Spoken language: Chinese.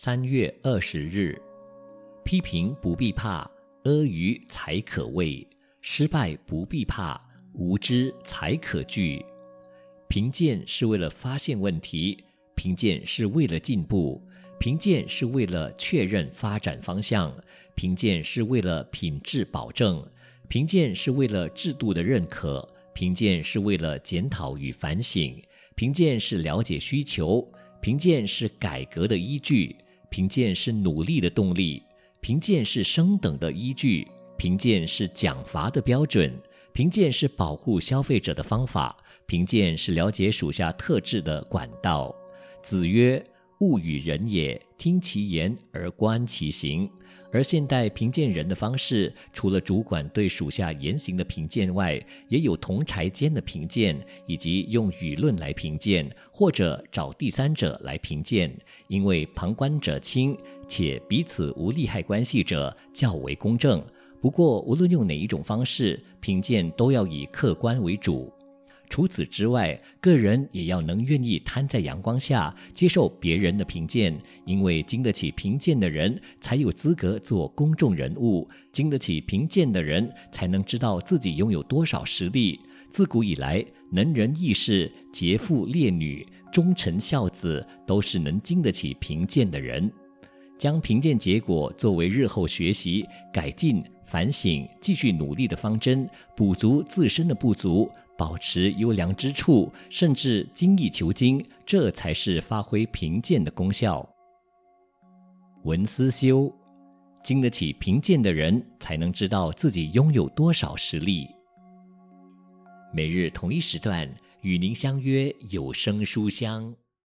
三月二十日，批评不必怕，阿谀才可畏；失败不必怕，无知才可惧。评鉴是为了发现问题，评鉴是为了进步，评鉴是为了确认发展方向，评鉴是为了品质保证，评鉴是为了制度的认可，评鉴是为了检讨与反省。评鉴是了解需求，评鉴是改革的依据，评鉴是努力的动力，评鉴是升等的依据，评鉴是奖罚的标准，评鉴是保护消费者的方法，评鉴是了解属下特质的管道。子曰：“物与人也，听其言而观其行。”而现代评鉴人的方式，除了主管对属下言行的评鉴外，也有同侪间的评鉴，以及用舆论来评鉴，或者找第三者来评鉴。因为旁观者清，且彼此无利害关系者较为公正。不过，无论用哪一种方式评鉴，都要以客观为主。除此之外，个人也要能愿意摊在阳光下接受别人的评鉴，因为经得起评鉴的人才有资格做公众人物，经得起评鉴的人才能知道自己拥有多少实力。自古以来，能人异士、杰父烈女、忠臣孝子，都是能经得起评鉴的人。将评鉴结果作为日后学习、改进、反省、继续努力的方针，补足自身的不足。保持优良之处，甚至精益求精，这才是发挥贫贱的功效。文思修，经得起贫贱的人，才能知道自己拥有多少实力。每日同一时段，与您相约有声书香。